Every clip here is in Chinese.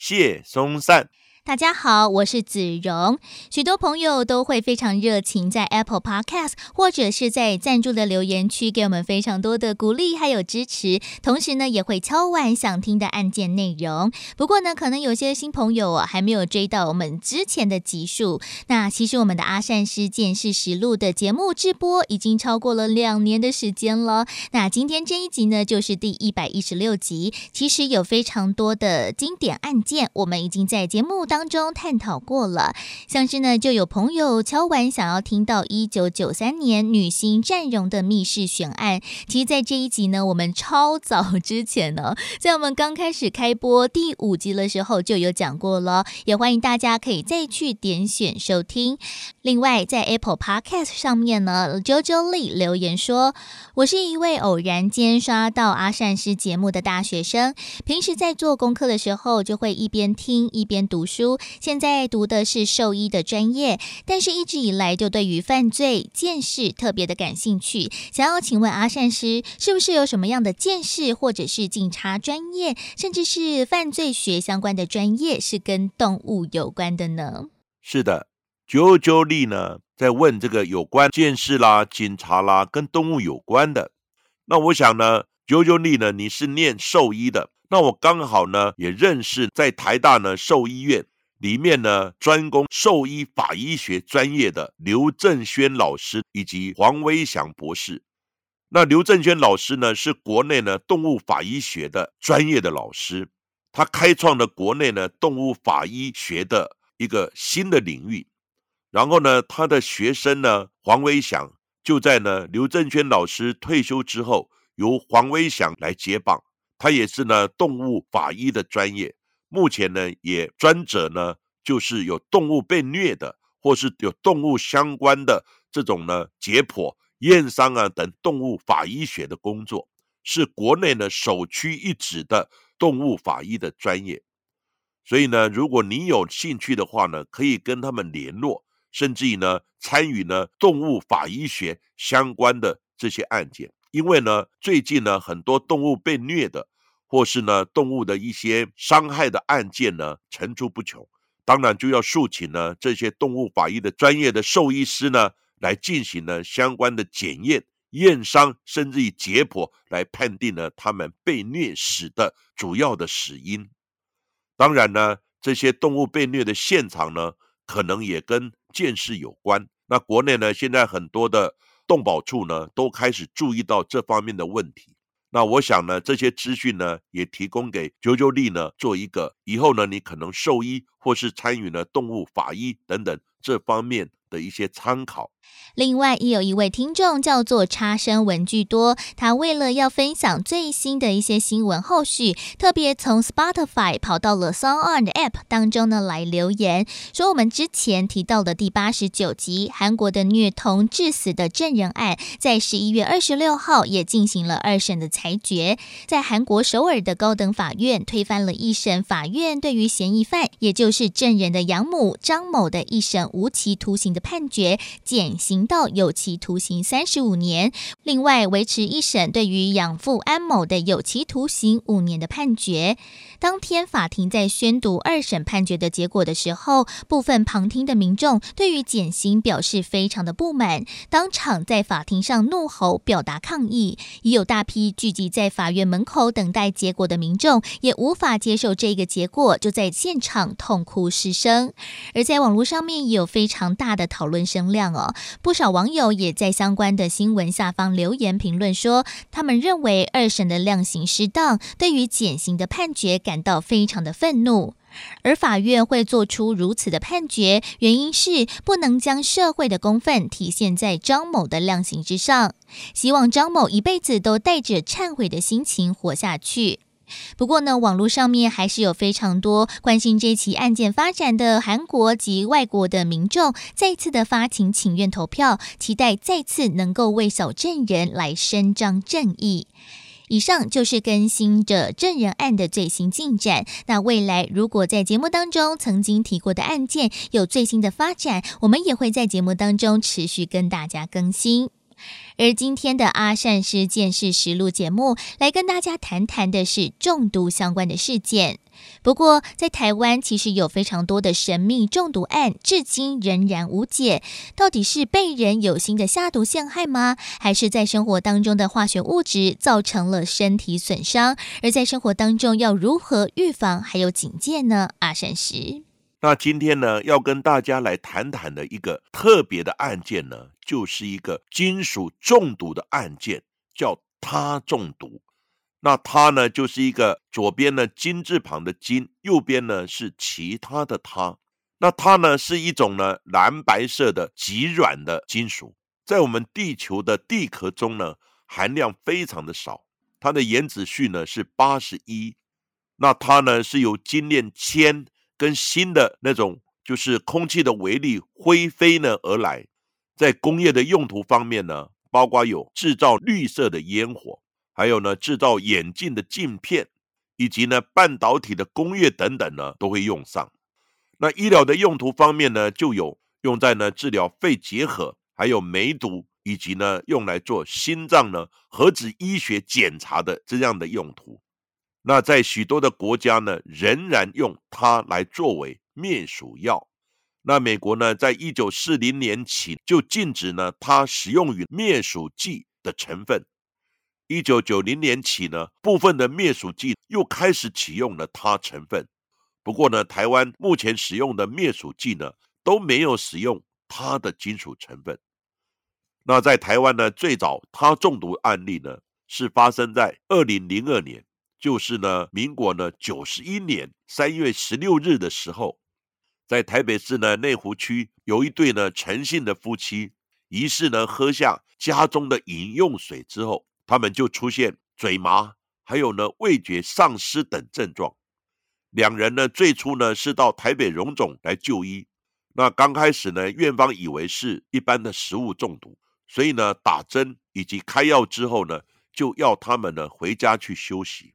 谢松善。大家好，我是子荣。许多朋友都会非常热情，在 Apple Podcast 或者是在赞助的留言区给我们非常多的鼓励还有支持，同时呢也会敲完想听的案件内容。不过呢，可能有些新朋友啊还没有追到我们之前的集数。那其实我们的阿善师见识实录的节目直播已经超过了两年的时间了。那今天这一集呢，就是第一百一十六集。其实有非常多的经典案件，我们已经在节目。当中探讨过了，像是呢，就有朋友敲完想要听到一九九三年女星占荣的密室悬案。其实，在这一集呢，我们超早之前呢，在我们刚开始开播第五集的时候就有讲过了，也欢迎大家可以再去点选收听。另外，在 Apple Podcast 上面呢，JoJo Lee 留言说：“我是一位偶然间刷到阿善师节目的大学生，平时在做功课的时候，就会一边听一边读书。”书现在读的是兽医的专业，但是一直以来就对于犯罪见识特别的感兴趣。想要请问阿善师，是不是有什么样的见识，或者是警察专业，甚至是犯罪学相关的专业，是跟动物有关的呢？是的，九九力呢在问这个有关见识啦、警察啦，跟动物有关的。那我想呢，九九力呢，你是念兽医的，那我刚好呢也认识在台大呢兽医院。里面呢，专攻兽医法医学专业的刘正轩老师以及黄威祥博士。那刘正轩老师呢，是国内呢动物法医学的专业的老师，他开创了国内呢动物法医学的一个新的领域。然后呢，他的学生呢黄威祥就在呢刘正轩老师退休之后，由黄威祥来接棒。他也是呢动物法医的专业。目前呢，也专责呢，就是有动物被虐的，或是有动物相关的这种呢解剖、验伤啊等动物法医学的工作，是国内呢首屈一指的动物法医的专业。所以呢，如果你有兴趣的话呢，可以跟他们联络，甚至于呢参与呢动物法医学相关的这些案件，因为呢最近呢很多动物被虐的。或是呢，动物的一些伤害的案件呢，层出不穷。当然就要诉请呢这些动物法医的专业的兽医师呢，来进行呢相关的检验、验伤，甚至于解剖，来判定呢他们被虐死的主要的死因。当然呢，这些动物被虐的现场呢，可能也跟见识有关。那国内呢，现在很多的动保处呢，都开始注意到这方面的问题。那我想呢，这些资讯呢，也提供给九九力呢，做一个以后呢，你可能兽医或是参与呢动物法医等等这方面的一些参考。另外，也有一位听众叫做差生文具多，他为了要分享最新的一些新闻后续，特别从 Spotify 跑到了 Song On 的 App 当中呢来留言，说我们之前提到的第八十九集韩国的虐童致死的证人案，在十一月二十六号也进行了二审的裁决，在韩国首尔的高等法院推翻了一审法院对于嫌疑犯，也就是证人的养母张某的一审无期徒刑的判决，减。刑到有期徒刑三十五年，另外维持一审对于养父安某的有期徒刑五年的判决。当天法庭在宣读二审判决的结果的时候，部分旁听的民众对于减刑表示非常的不满，当场在法庭上怒吼表达抗议。已有大批聚集在法院门口等待结果的民众也无法接受这个结果，就在现场痛哭失声。而在网络上面也有非常大的讨论声量哦。不少网友也在相关的新闻下方留言评论说，他们认为二审的量刑适当，对于减刑的判决感到非常的愤怒。而法院会做出如此的判决，原因是不能将社会的公愤体现在张某的量刑之上，希望张某一辈子都带着忏悔的心情活下去。不过呢，网络上面还是有非常多关心这起案件发展的韩国及外国的民众，再次的发起请愿投票，期待再次能够为小证人来伸张正义。以上就是更新着证人案的最新进展。那未来如果在节目当中曾经提过的案件有最新的发展，我们也会在节目当中持续跟大家更新。而今天的阿善师见识实录节目，来跟大家谈谈的是中毒相关的事件。不过，在台湾其实有非常多的神秘中毒案，至今仍然无解。到底是被人有心的下毒陷害吗？还是在生活当中的化学物质造成了身体损伤？而在生活当中要如何预防还有警戒呢？阿善师。那今天呢，要跟大家来谈谈的一个特别的案件呢，就是一个金属中毒的案件，叫他中毒。那他呢，就是一个左边呢金字旁的金，右边呢是其他的他。那它呢是一种呢蓝白色的极软的金属，在我们地球的地壳中呢含量非常的少，它的原子序呢是八十一。那它呢是由精炼铅。跟新的那种就是空气的微粒灰飞呢而来，在工业的用途方面呢，包括有制造绿色的烟火，还有呢制造眼镜的镜片，以及呢半导体的工业等等呢都会用上。那医疗的用途方面呢，就有用在呢治疗肺结核，还有梅毒，以及呢用来做心脏呢核子医学检查的这样的用途。那在许多的国家呢，仍然用它来作为灭鼠药。那美国呢，在一九四零年起就禁止呢它使用于灭鼠剂的成分。一九九零年起呢，部分的灭鼠剂又开始启用了它成分。不过呢，台湾目前使用的灭鼠剂呢都没有使用它的金属成分。那在台湾呢，最早它中毒案例呢是发生在二零零二年。就是呢，民国呢九十一年三月十六日的时候，在台北市呢内湖区有一对呢诚信的夫妻，疑似呢喝下家中的饮用水之后，他们就出现嘴麻，还有呢味觉丧失等症状。两人呢最初呢是到台北荣总来就医，那刚开始呢院方以为是一般的食物中毒，所以呢打针以及开药之后呢，就要他们呢回家去休息。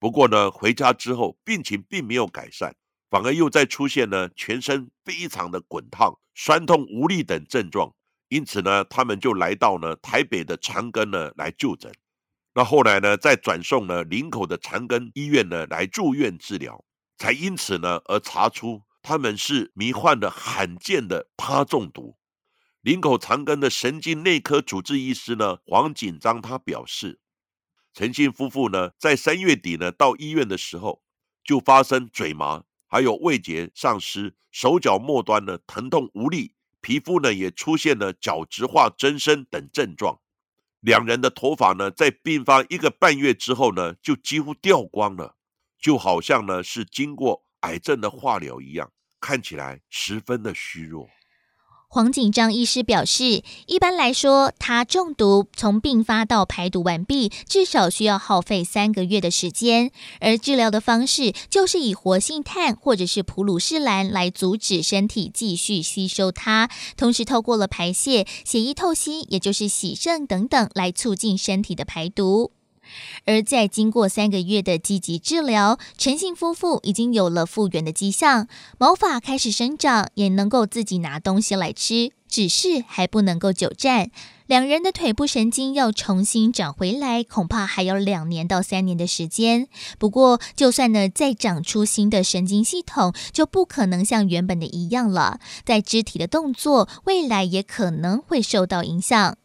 不过呢，回家之后病情并没有改善，反而又再出现呢全身非常的滚烫、酸痛无力等症状。因此呢，他们就来到呢台北的长庚呢来就诊。那后来呢，再转送呢林口的长庚医院呢来住院治疗，才因此呢而查出他们是迷幻的罕见的他中毒。林口长庚的神经内科主治医师呢黄锦章他表示。陈姓夫妇呢，在三月底呢到医院的时候，就发生嘴麻，还有味觉丧失，手脚末端呢疼痛无力，皮肤呢也出现了角质化增生等症状。两人的头发呢，在病发一个半月之后呢，就几乎掉光了，就好像呢是经过癌症的化疗一样，看起来十分的虚弱。黄锦章医师表示，一般来说，他中毒从病发到排毒完毕，至少需要耗费三个月的时间。而治疗的方式就是以活性炭或者是普鲁士蓝来阻止身体继续吸收它，同时透过了排泄、血液透析，也就是洗肾等等，来促进身体的排毒。而在经过三个月的积极治疗，陈姓夫妇已经有了复原的迹象，毛发开始生长，也能够自己拿东西来吃，只是还不能够久站。两人的腿部神经要重新长回来，恐怕还要两年到三年的时间。不过，就算呢再长出新的神经系统，就不可能像原本的一样了。在肢体的动作，未来也可能会受到影响。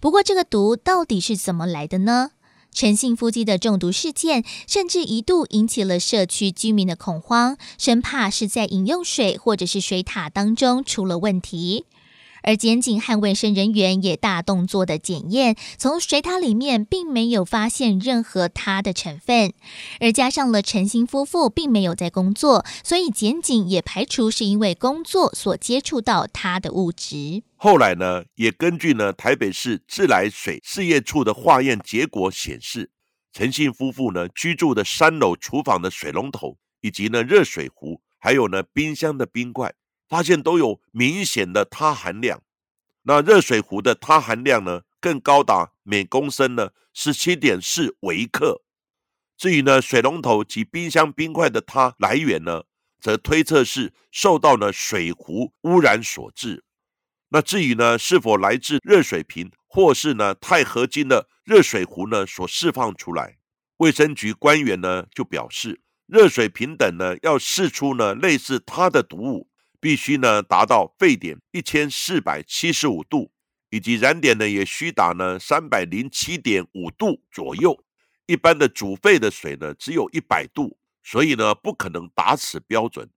不过，这个毒到底是怎么来的呢？陈姓夫妻的中毒事件，甚至一度引起了社区居民的恐慌，生怕是在饮用水或者是水塔当中出了问题。而检警和卫生人员也大动作的检验，从水塔里面并没有发现任何它的成分，而加上了陈姓夫妇并没有在工作，所以检警也排除是因为工作所接触到它的物质。后来呢，也根据呢台北市自来水事业处的化验结果显示，陈姓夫妇呢居住的三楼厨房的水龙头，以及呢热水壶，还有呢冰箱的冰块，发现都有明显的铊含量。那热水壶的铊含量呢，更高达每公升呢十七点四微克。至于呢水龙头及冰箱冰块的铊来源呢，则推测是受到了水壶污染所致。那至于呢是否来自热水瓶？或是呢，钛合金的热水壶呢所释放出来，卫生局官员呢就表示，热水瓶等呢要释出呢类似它的毒物，必须呢达到沸点一千四百七十五度，以及燃点呢也需达呢三百零七点五度左右。一般的煮沸的水呢只有一百度，所以呢不可能达此标准。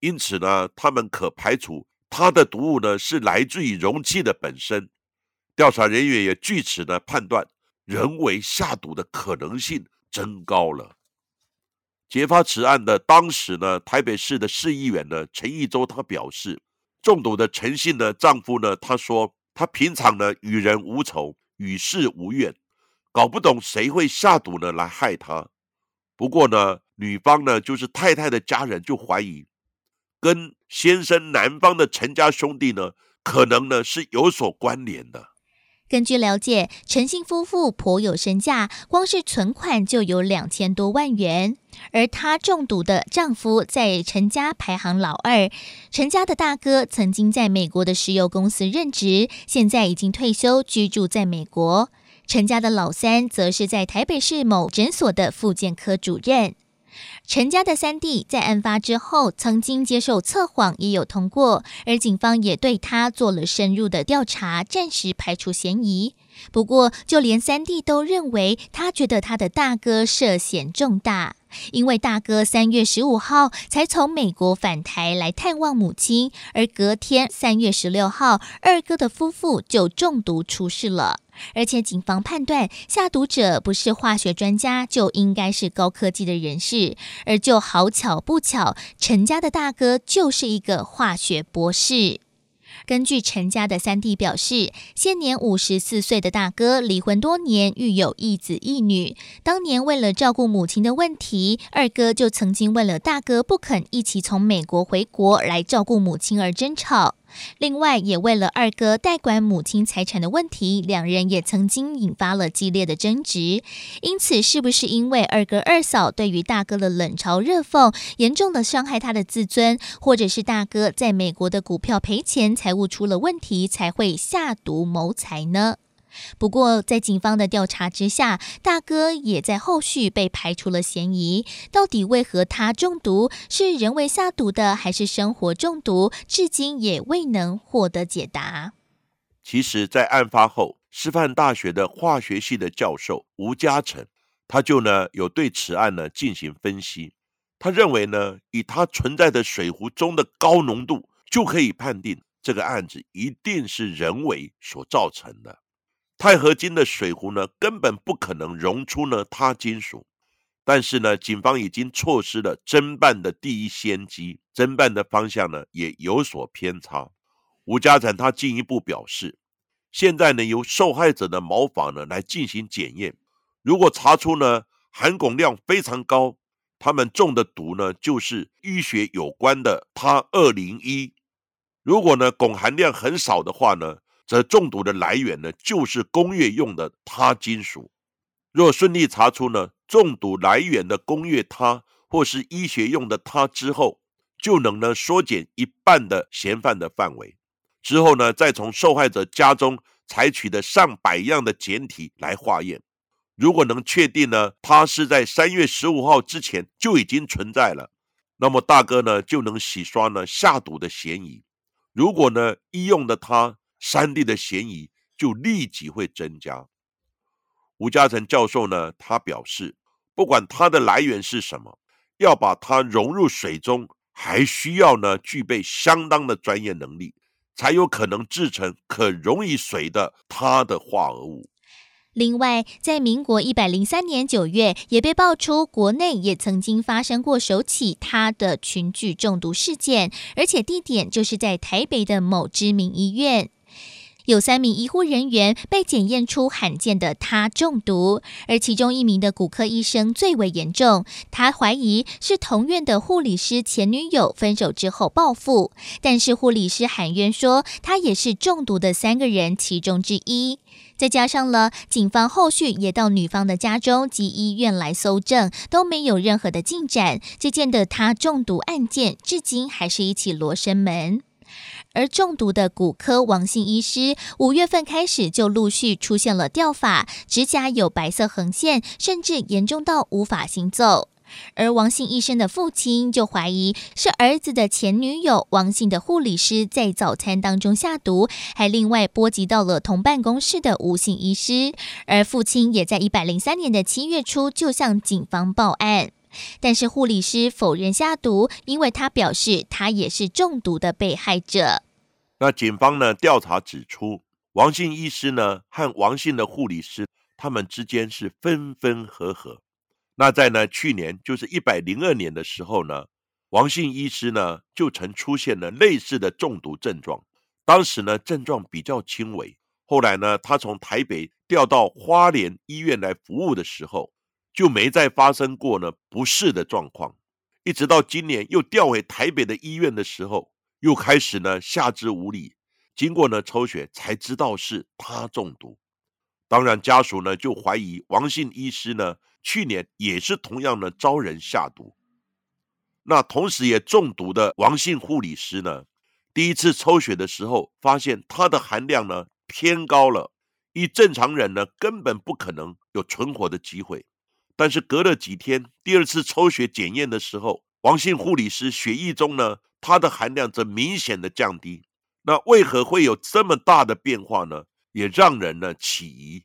因此呢，他们可排除它的毒物呢是来自于容器的本身。调查人员也据此呢判断，人为下毒的可能性增高了。揭发此案的当时呢，台北市的市议员呢陈义洲他表示，中毒的陈姓的丈夫呢，他说他平常呢与人无仇，与世无怨，搞不懂谁会下毒呢来害他。不过呢，女方呢就是太太的家人就怀疑，跟先生男方的陈家兄弟呢，可能呢是有所关联的。根据了解，陈姓夫妇颇有身价，光是存款就有两千多万元。而她中毒的丈夫在陈家排行老二，陈家的大哥曾经在美国的石油公司任职，现在已经退休，居住在美国。陈家的老三则是在台北市某诊所的复健科主任。陈家的三弟在案发之后曾经接受测谎，也有通过，而警方也对他做了深入的调查，暂时排除嫌疑。不过，就连三弟都认为，他觉得他的大哥涉嫌重大，因为大哥三月十五号才从美国返台来探望母亲，而隔天三月十六号，二哥的夫妇就中毒出事了。而且警方判断，下毒者不是化学专家，就应该是高科技的人士。而就好巧不巧，陈家的大哥就是一个化学博士。根据陈家的三弟表示，现年五十四岁的大哥离婚多年，育有一子一女。当年为了照顾母亲的问题，二哥就曾经为了大哥不肯一起从美国回国来照顾母亲而争吵。另外，也为了二哥代管母亲财产的问题，两人也曾经引发了激烈的争执。因此，是不是因为二哥二嫂对于大哥的冷嘲热讽，严重的伤害他的自尊，或者是大哥在美国的股票赔钱，财务出了问题，才会下毒谋财呢？不过，在警方的调查之下，大哥也在后续被排除了嫌疑。到底为何他中毒？是人为下毒的，还是生活中毒？至今也未能获得解答。其实，在案发后，师范大学的化学系的教授吴嘉诚，他就呢有对此案呢进行分析。他认为呢，以他存在的水壶中的高浓度，就可以判定这个案子一定是人为所造成的。钛合金的水壶呢，根本不可能溶出呢铊金属。但是呢，警方已经错失了侦办的第一先机，侦办的方向呢也有所偏差。吴家展他进一步表示，现在呢由受害者的毛发呢来进行检验，如果查出呢含汞量非常高，他们中的毒呢就是淤血有关的他二零一；如果呢汞含量很少的话呢。则中毒的来源呢，就是工业用的铊金属。若顺利查出呢中毒来源的工业铊或是医学用的铊之后，就能呢缩减一半的嫌犯的范围。之后呢，再从受害者家中采取的上百样的检体来化验。如果能确定呢，他是在三月十五号之前就已经存在了，那么大哥呢就能洗刷呢下毒的嫌疑。如果呢医用的他。三弟的嫌疑就立即会增加。吴嘉诚教授呢，他表示，不管它的来源是什么，要把它融入水中，还需要呢具备相当的专业能力，才有可能制成可溶于水的它的化合物。另外，在民国一百零三年九月，也被爆出国内也曾经发生过首起他的群聚中毒事件，而且地点就是在台北的某知名医院。有三名医护人员被检验出罕见的他中毒，而其中一名的骨科医生最为严重。他怀疑是同院的护理师前女友分手之后报复，但是护理师喊冤说他也是中毒的三个人其中之一。再加上了警方后续也到女方的家中及医院来搜证，都没有任何的进展。这件的他中毒案件至今还是一起罗生门。而中毒的骨科王姓医师，五月份开始就陆续出现了掉发，指甲有白色横线，甚至严重到无法行走。而王姓医生的父亲就怀疑是儿子的前女友王姓的护理师在早餐当中下毒，还另外波及到了同办公室的吴姓医师。而父亲也在一百零三年的七月初就向警方报案。但是护理师否认下毒，因为他表示他也是中毒的被害者。那警方呢调查指出，王姓医师呢和王姓的护理师他们之间是分分合合。那在呢去年就是一百零二年的时候呢，王姓医师呢就曾出现了类似的中毒症状，当时呢症状比较轻微。后来呢他从台北调到花莲医院来服务的时候。就没再发生过呢不适的状况，一直到今年又调回台北的医院的时候，又开始呢下肢无力，经过呢抽血才知道是他中毒。当然家属呢就怀疑王姓医师呢去年也是同样的招人下毒。那同时也中毒的王姓护理师呢，第一次抽血的时候发现他的含量呢偏高了，以正常人呢根本不可能有存活的机会。但是隔了几天，第二次抽血检验的时候，王姓护理师血液中呢，它的含量则明显的降低。那为何会有这么大的变化呢？也让人呢起疑。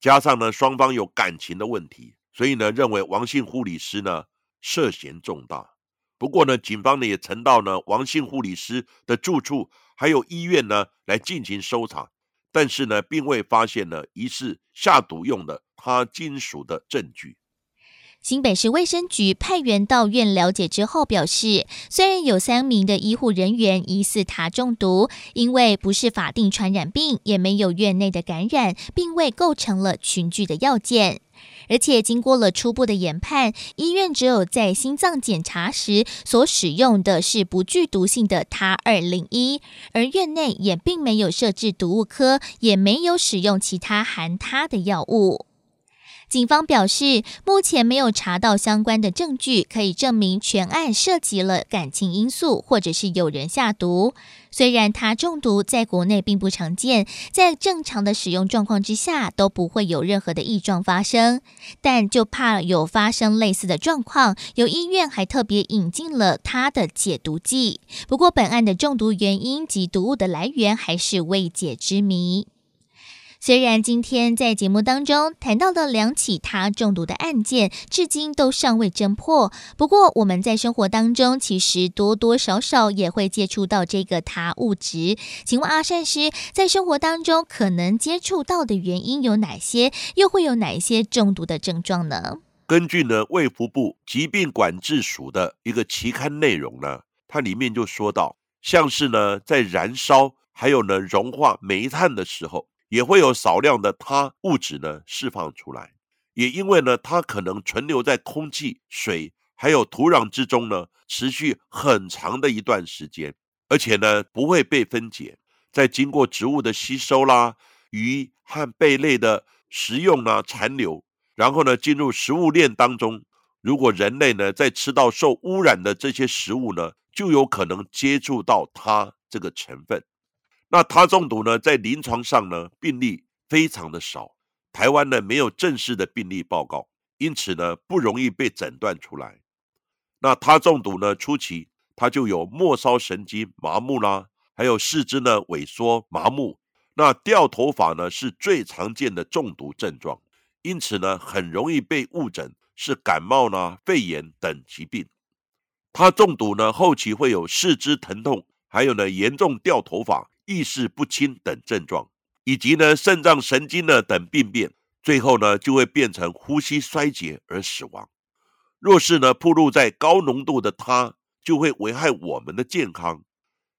加上呢双方有感情的问题，所以呢认为王姓护理师呢涉嫌重大。不过呢，警方呢也曾到呢王姓护理师的住处还有医院呢来进行搜查，但是呢并未发现呢疑似下毒用的他金属的证据。新北市卫生局派员到院了解之后表示，虽然有三名的医护人员疑似他中毒，因为不是法定传染病，也没有院内的感染，并未构成了群聚的要件。而且经过了初步的研判，医院只有在心脏检查时所使用的是不具毒性的他二零一，而院内也并没有设置毒物科，也没有使用其他含他的药物。警方表示，目前没有查到相关的证据，可以证明全案涉及了感情因素，或者是有人下毒。虽然他中毒在国内并不常见，在正常的使用状况之下都不会有任何的异状发生，但就怕有发生类似的状况，有医院还特别引进了他的解毒剂。不过，本案的中毒原因及毒物的来源还是未解之谜。虽然今天在节目当中谈到的两起他中毒的案件，至今都尚未侦破。不过我们在生活当中，其实多多少少也会接触到这个他物质。请问阿善师，在生活当中可能接触到的原因有哪些？又会有哪一些中毒的症状呢？根据呢卫福部疾病管制署的一个期刊内容呢，它里面就说到，像是呢在燃烧，还有呢融化煤炭的时候。也会有少量的它物质呢释放出来，也因为呢它可能存留在空气、水还有土壤之中呢，持续很长的一段时间，而且呢不会被分解，在经过植物的吸收啦、鱼和贝类的食用啊残留，然后呢进入食物链当中。如果人类呢在吃到受污染的这些食物呢，就有可能接触到它这个成分。那他中毒呢，在临床上呢，病例非常的少，台湾呢没有正式的病例报告，因此呢不容易被诊断出来。那他中毒呢初期，他就有末梢神经麻木啦，还有四肢呢萎缩麻木，那掉头发呢是最常见的中毒症状，因此呢很容易被误诊是感冒呢肺炎等疾病。他中毒呢后期会有四肢疼痛，还有呢严重掉头发。意识不清等症状，以及呢肾脏神经呢等病变，最后呢就会变成呼吸衰竭而死亡。若是呢暴露在高浓度的它，就会危害我们的健康。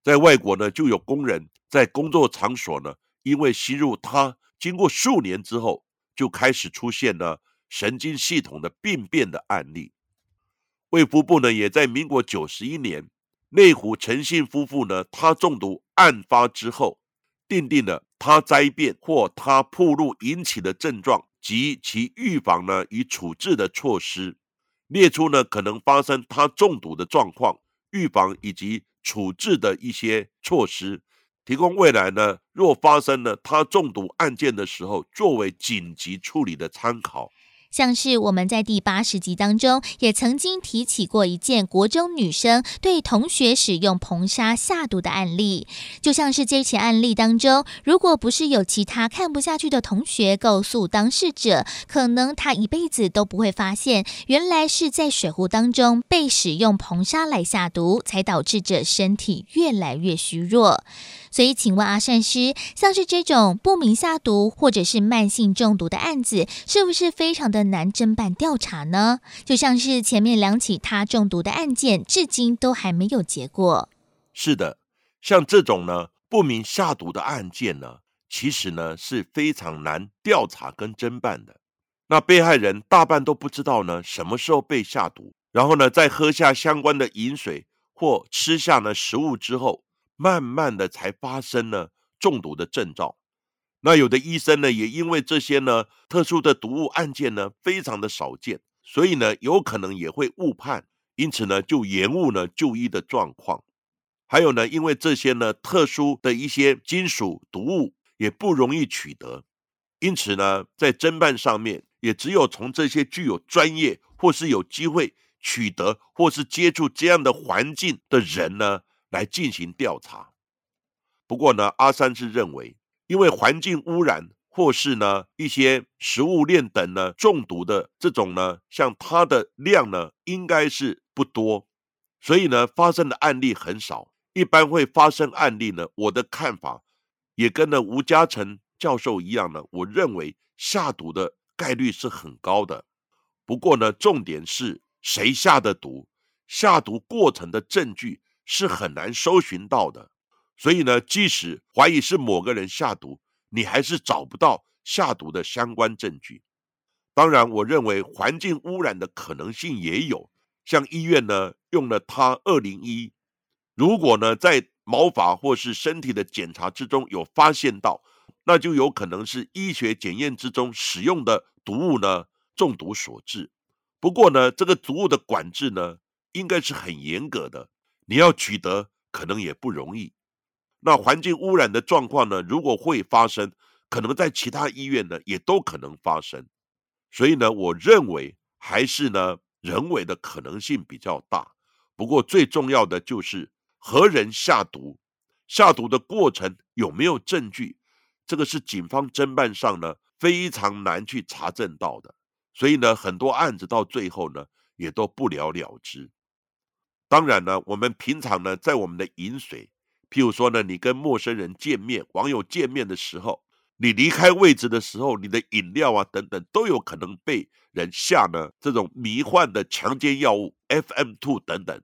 在外国呢，就有工人在工作场所呢因为吸入它，经过数年之后，就开始出现了神经系统的病变的案例。卫福部呢，也在民国九十一年，内湖陈姓夫妇呢，他中毒案发之后，定定了他灾变或他铺路引起的症状及其预防呢与处置的措施，列出呢可能发生他中毒的状况、预防以及处置的一些措施，提供未来呢若发生了他中毒案件的时候，作为紧急处理的参考。像是我们在第八十集当中也曾经提起过一件国中女生对同学使用硼砂下毒的案例，就像是这起案例当中，如果不是有其他看不下去的同学告诉当事者，可能他一辈子都不会发现，原来是在水壶当中被使用硼砂来下毒，才导致着身体越来越虚弱。所以，请问阿善师，像是这种不明下毒或者是慢性中毒的案子，是不是非常的难侦办调查呢？就像是前面两起他中毒的案件，至今都还没有结果。是的，像这种呢不明下毒的案件呢，其实呢是非常难调查跟侦办的。那被害人大半都不知道呢什么时候被下毒，然后呢在喝下相关的饮水或吃下呢食物之后。慢慢的才发生了中毒的症状，那有的医生呢，也因为这些呢特殊的毒物案件呢非常的少见，所以呢有可能也会误判，因此呢就延误呢就医的状况。还有呢，因为这些呢特殊的一些金属毒物也不容易取得，因此呢在侦办上面也只有从这些具有专业或是有机会取得或是接触这样的环境的人呢。来进行调查。不过呢，阿三是认为，因为环境污染或是呢一些食物链等呢中毒的这种呢，像它的量呢应该是不多，所以呢发生的案例很少。一般会发生案例呢，我的看法也跟呢吴嘉诚教授一样呢，我认为下毒的概率是很高的。不过呢，重点是谁下的毒，下毒过程的证据。是很难搜寻到的，所以呢，即使怀疑是某个人下毒，你还是找不到下毒的相关证据。当然，我认为环境污染的可能性也有，像医院呢用了它二零一，如果呢在毛发或是身体的检查之中有发现到，那就有可能是医学检验之中使用的毒物呢中毒所致。不过呢，这个毒物的管制呢应该是很严格的。你要取得可能也不容易，那环境污染的状况呢？如果会发生，可能在其他医院呢也都可能发生，所以呢，我认为还是呢人为的可能性比较大。不过最重要的就是何人下毒，下毒的过程有没有证据，这个是警方侦办上呢非常难去查证到的，所以呢很多案子到最后呢也都不了了之。当然呢，我们平常呢，在我们的饮水，譬如说呢，你跟陌生人见面、网友见面的时候，你离开位置的时候，你的饮料啊等等，都有可能被人下呢这种迷幻的强奸药物 FM two 等等。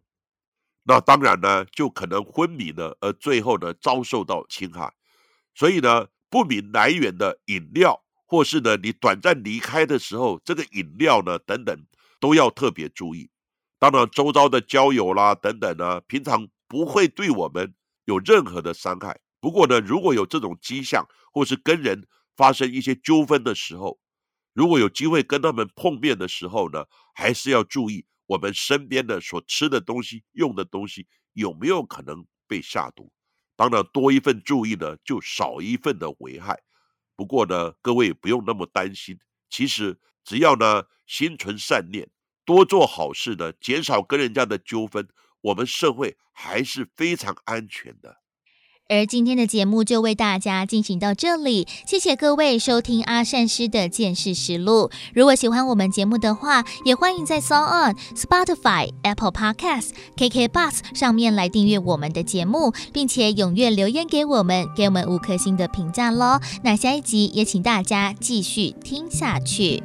那当然呢，就可能昏迷呢，而最后呢遭受到侵害。所以呢，不明来源的饮料，或是呢你短暂离开的时候，这个饮料呢等等，都要特别注意。当然，周遭的交友啦等等呢，平常不会对我们有任何的伤害。不过呢，如果有这种迹象，或是跟人发生一些纠纷的时候，如果有机会跟他们碰面的时候呢，还是要注意我们身边的所吃的东西、用的东西有没有可能被下毒。当然，多一份注意呢，就少一份的危害。不过呢，各位不用那么担心，其实只要呢心存善念。多做好事的，减少跟人家的纠纷，我们社会还是非常安全的。而今天的节目就为大家进行到这里，谢谢各位收听阿善师的见识实录。如果喜欢我们节目的话，也欢迎在 s o n On、Spotify、Apple Podcasts、KK Bus 上面来订阅我们的节目，并且踊跃留言给我们，给我们五颗星的评价喽。那下一集也请大家继续听下去。